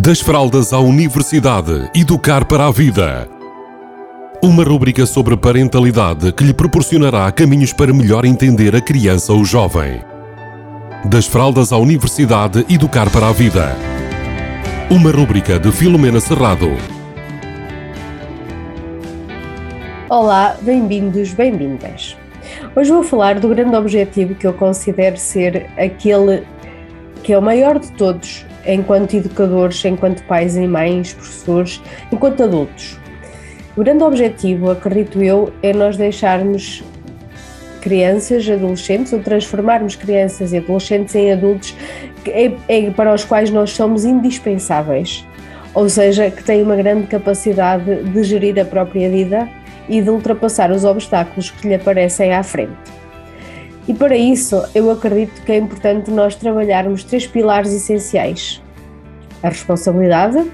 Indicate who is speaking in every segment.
Speaker 1: Das fraldas à universidade, educar para a vida. Uma rúbrica sobre parentalidade que lhe proporcionará caminhos para melhor entender a criança ou jovem. Das fraldas à universidade, educar para a vida. Uma rúbrica de Filomena Serrado.
Speaker 2: Olá, bem-vindos, bem-vindas. Hoje vou falar do grande objetivo que eu considero ser aquele que é o maior de todos enquanto educadores, enquanto pais e mães, professores, enquanto adultos. O grande objetivo, acredito eu, é nós deixarmos crianças, adolescentes, ou transformarmos crianças e adolescentes em adultos é, é, para os quais nós somos indispensáveis. Ou seja, que têm uma grande capacidade de gerir a própria vida e de ultrapassar os obstáculos que lhe aparecem à frente. E para isso, eu acredito que é importante nós trabalharmos três pilares essenciais: a responsabilidade,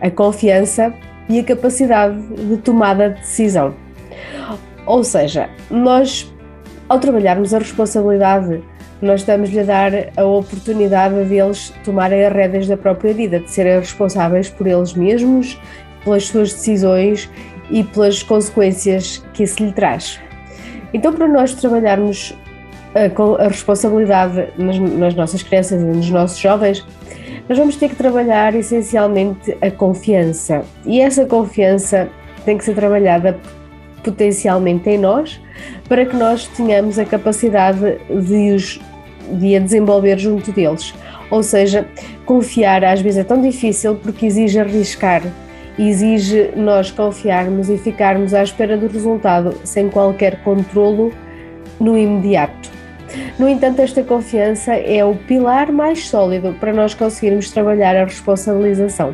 Speaker 2: a confiança e a capacidade de tomada de decisão. Ou seja, nós, ao trabalharmos a responsabilidade, nós estamos-lhe a dar a oportunidade deles tomarem as rédeas da própria vida, de serem responsáveis por eles mesmos, pelas suas decisões e pelas consequências que isso lhe traz. Então, para nós trabalharmos a, a responsabilidade nas, nas nossas crianças e nos nossos jovens, nós vamos ter que trabalhar essencialmente a confiança. E essa confiança tem que ser trabalhada potencialmente em nós, para que nós tenhamos a capacidade de, os, de a desenvolver junto deles. Ou seja, confiar às vezes é tão difícil porque exige arriscar, exige nós confiarmos e ficarmos à espera do resultado sem qualquer controlo no imediato. No entanto, esta confiança é o pilar mais sólido para nós conseguirmos trabalhar a responsabilização.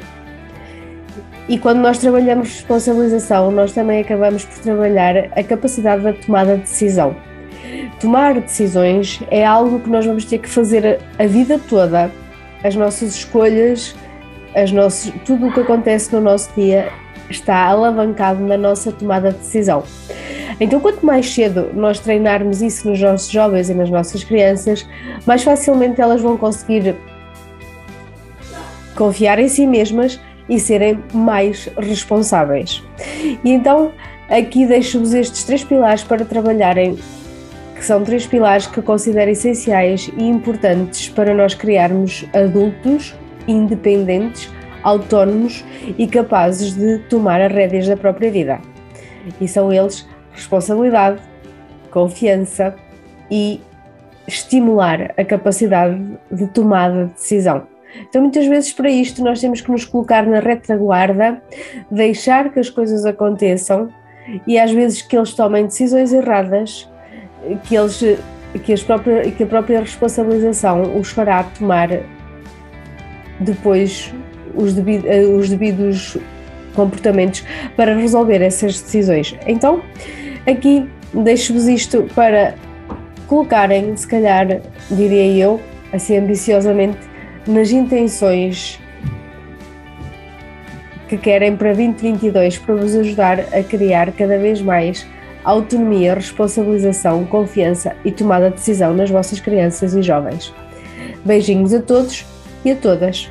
Speaker 2: E quando nós trabalhamos responsabilização, nós também acabamos por trabalhar a capacidade da tomada de decisão. Tomar decisões é algo que nós vamos ter que fazer a vida toda. As nossas escolhas, as nossas, tudo o que acontece no nosso dia está alavancado na nossa tomada de decisão. Então, quanto mais cedo nós treinarmos isso nos nossos jovens e nas nossas crianças, mais facilmente elas vão conseguir confiar em si mesmas e serem mais responsáveis. E então, aqui deixo-vos estes três pilares para trabalharem, que são três pilares que considero essenciais e importantes para nós criarmos adultos independentes, autónomos e capazes de tomar as rédeas da própria vida. E são eles responsabilidade, confiança e estimular a capacidade de tomada de decisão. Então, muitas vezes, para isto, nós temos que nos colocar na retaguarda, deixar que as coisas aconteçam e às vezes que eles tomem decisões erradas, que, eles, que, as que a própria responsabilização os fará tomar depois os, devido, os devidos comportamentos para resolver essas decisões. Então, Aqui deixo-vos isto para colocarem, se calhar, diria eu, assim ambiciosamente, nas intenções que querem para 2022 para vos ajudar a criar cada vez mais autonomia, responsabilização, confiança e tomada de decisão nas vossas crianças e jovens. Beijinhos a todos e a todas.